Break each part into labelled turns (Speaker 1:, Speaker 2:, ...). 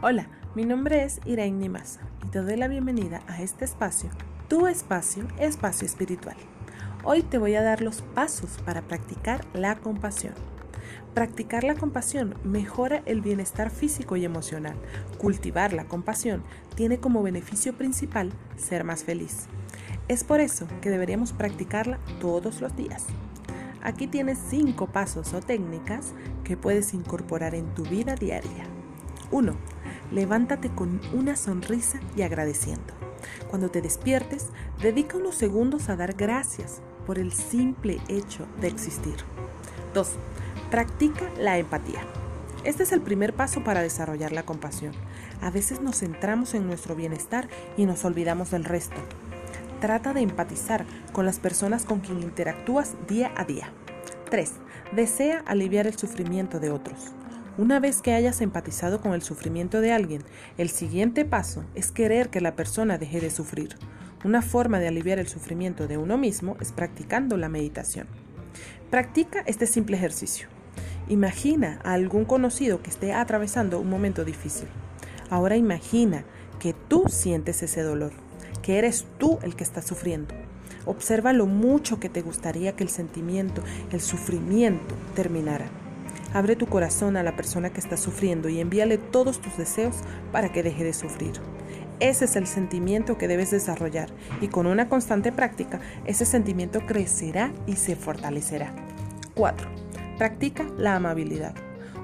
Speaker 1: Hola, mi nombre es Irene Nimasa y te doy la bienvenida a este espacio, tu espacio, espacio espiritual. Hoy te voy a dar los pasos para practicar la compasión. Practicar la compasión mejora el bienestar físico y emocional. Cultivar la compasión tiene como beneficio principal ser más feliz. Es por eso que deberíamos practicarla todos los días. Aquí tienes cinco pasos o técnicas que puedes incorporar en tu vida diaria. 1 levántate con una sonrisa y agradeciendo. Cuando te despiertes, dedica unos segundos a dar gracias por el simple hecho de existir. 2. Practica la empatía. Este es el primer paso para desarrollar la compasión. A veces nos centramos en nuestro bienestar y nos olvidamos del resto. Trata de empatizar con las personas con quien interactúas día a día. 3. Desea aliviar el sufrimiento de otros. Una vez que hayas empatizado con el sufrimiento de alguien, el siguiente paso es querer que la persona deje de sufrir. Una forma de aliviar el sufrimiento de uno mismo es practicando la meditación. Practica este simple ejercicio. Imagina a algún conocido que esté atravesando un momento difícil. Ahora imagina que tú sientes ese dolor, que eres tú el que está sufriendo. Observa lo mucho que te gustaría que el sentimiento, el sufrimiento terminara. Abre tu corazón a la persona que está sufriendo y envíale todos tus deseos para que deje de sufrir. Ese es el sentimiento que debes desarrollar y con una constante práctica ese sentimiento crecerá y se fortalecerá. 4. Practica la amabilidad.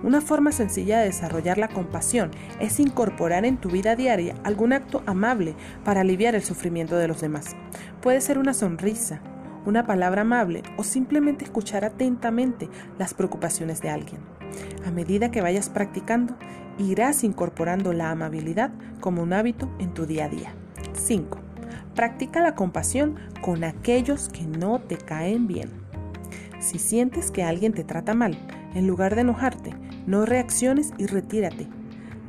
Speaker 1: Una forma sencilla de desarrollar la compasión es incorporar en tu vida diaria algún acto amable para aliviar el sufrimiento de los demás. Puede ser una sonrisa, una palabra amable o simplemente escuchar atentamente las preocupaciones de alguien. A medida que vayas practicando, irás incorporando la amabilidad como un hábito en tu día a día. 5. Practica la compasión con aquellos que no te caen bien. Si sientes que alguien te trata mal, en lugar de enojarte, no reacciones y retírate.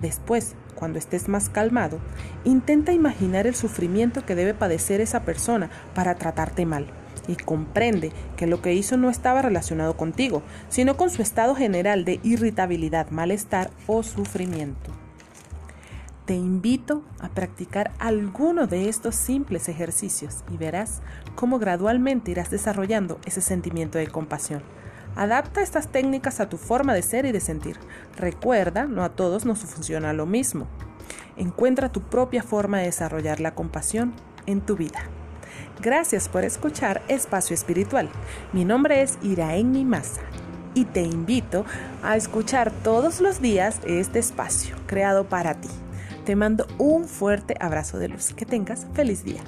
Speaker 1: Después, cuando estés más calmado, intenta imaginar el sufrimiento que debe padecer esa persona para tratarte mal y comprende que lo que hizo no estaba relacionado contigo, sino con su estado general de irritabilidad, malestar o sufrimiento. Te invito a practicar alguno de estos simples ejercicios y verás cómo gradualmente irás desarrollando ese sentimiento de compasión. Adapta estas técnicas a tu forma de ser y de sentir. Recuerda, no a todos nos funciona lo mismo. Encuentra tu propia forma de desarrollar la compasión en tu vida. Gracias por escuchar Espacio Espiritual. Mi nombre es Iraen Mimasa y te invito a escuchar todos los días este espacio creado para ti. Te mando un fuerte abrazo de luz. Que tengas feliz día.